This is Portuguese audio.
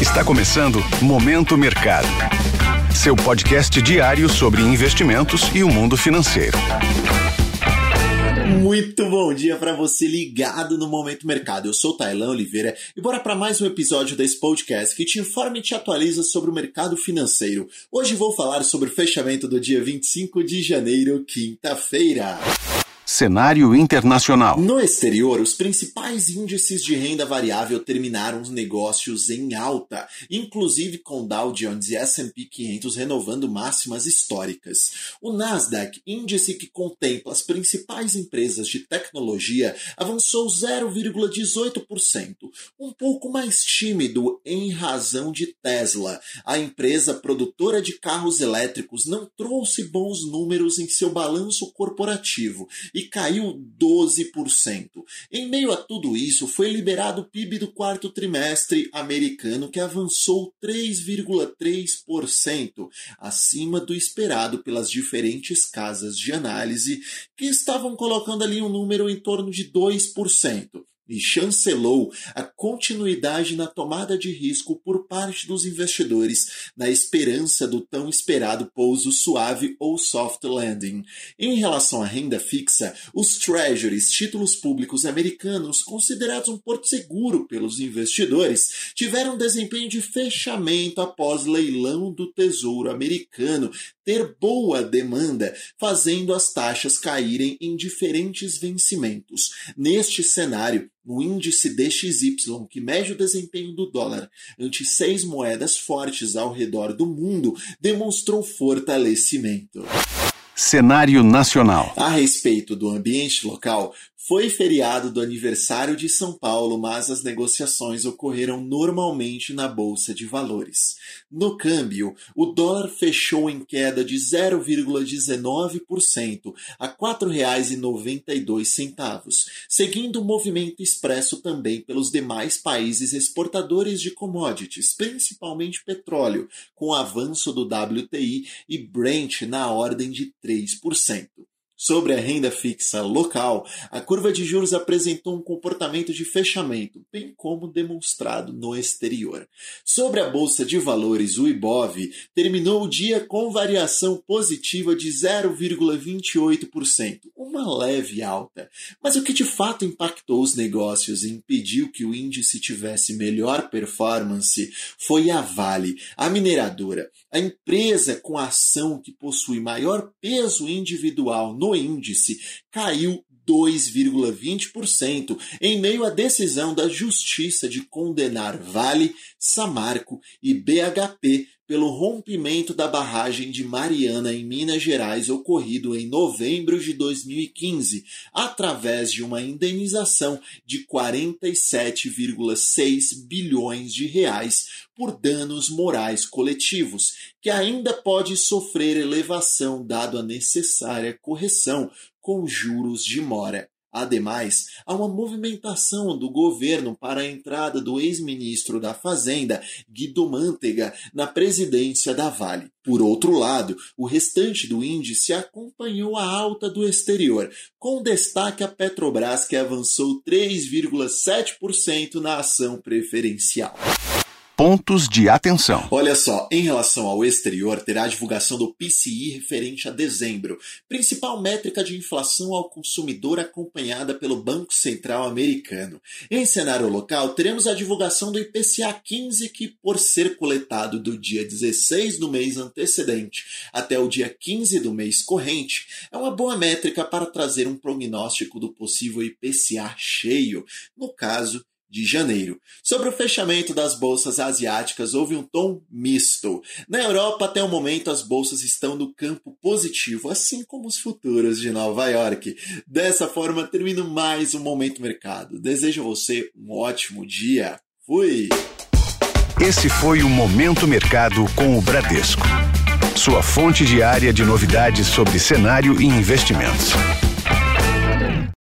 Está começando Momento Mercado. Seu podcast diário sobre investimentos e o mundo financeiro. Muito bom dia para você ligado no Momento Mercado. Eu sou Tailan Oliveira e bora para mais um episódio desse podcast que te informa e te atualiza sobre o mercado financeiro. Hoje vou falar sobre o fechamento do dia 25 de janeiro, quinta-feira. Cenário internacional. No exterior, os principais índices de renda variável terminaram os negócios em alta, inclusive com Dow Jones e S&P 500 renovando máximas históricas. O Nasdaq, índice que contempla as principais empresas de tecnologia, avançou 0,18%, um pouco mais tímido em razão de Tesla. A empresa produtora de carros elétricos não trouxe bons números em seu balanço corporativo e caiu 12%. Em meio a tudo isso, foi liberado o PIB do quarto trimestre americano, que avançou 3,3%, acima do esperado pelas diferentes casas de análise, que estavam colocando ali um número em torno de 2% e chancelou a continuidade na tomada de risco por parte dos investidores, na esperança do tão esperado pouso suave ou soft landing. Em relação à renda fixa, os treasuries, títulos públicos americanos, considerados um porto seguro pelos investidores, tiveram desempenho de fechamento após leilão do Tesouro americano ter boa demanda, fazendo as taxas caírem em diferentes vencimentos. Neste cenário, o índice DXY, que mede o desempenho do dólar ante seis moedas fortes ao redor do mundo, demonstrou fortalecimento. Cenário nacional. A respeito do ambiente local, foi feriado do aniversário de São Paulo, mas as negociações ocorreram normalmente na Bolsa de Valores. No câmbio, o dólar fechou em queda de 0,19% a R$ 4,92, seguindo o movimento expresso também pelos demais países exportadores de commodities, principalmente petróleo, com avanço do WTI e Brent na ordem de 3%. Sobre a renda fixa local, a curva de juros apresentou um comportamento de fechamento, bem como demonstrado no exterior. Sobre a bolsa de valores, o IBOV terminou o dia com variação positiva de 0,28%, uma leve alta. Mas o que de fato impactou os negócios e impediu que o índice tivesse melhor performance foi a Vale, a mineradora, a empresa com a ação que possui maior peso individual no índice, caiu 2,20% em meio à decisão da Justiça de condenar Vale, Samarco e BHP pelo rompimento da barragem de Mariana em Minas Gerais ocorrido em novembro de 2015, através de uma indenização de 47,6 bilhões de reais por danos morais coletivos, que ainda pode sofrer elevação dado a necessária correção com juros de mora. Ademais, há uma movimentação do governo para a entrada do ex-ministro da Fazenda, Guido Mantega, na presidência da Vale. Por outro lado, o restante do índice acompanhou a alta do exterior, com destaque a Petrobras, que avançou 3,7% na ação preferencial pontos de atenção. Olha só, em relação ao exterior, terá a divulgação do PCI referente a dezembro, principal métrica de inflação ao consumidor acompanhada pelo Banco Central americano. Em cenário local, teremos a divulgação do IPCA 15, que, por ser coletado do dia 16 do mês antecedente até o dia 15 do mês corrente, é uma boa métrica para trazer um prognóstico do possível IPCA cheio, no caso de janeiro. Sobre o fechamento das bolsas asiáticas, houve um tom misto. Na Europa, até o momento, as bolsas estão no campo positivo, assim como os futuros de Nova York. Dessa forma, termino mais um Momento Mercado. Desejo a você um ótimo dia. Fui! Esse foi o Momento Mercado com o Bradesco. Sua fonte diária de novidades sobre cenário e investimentos.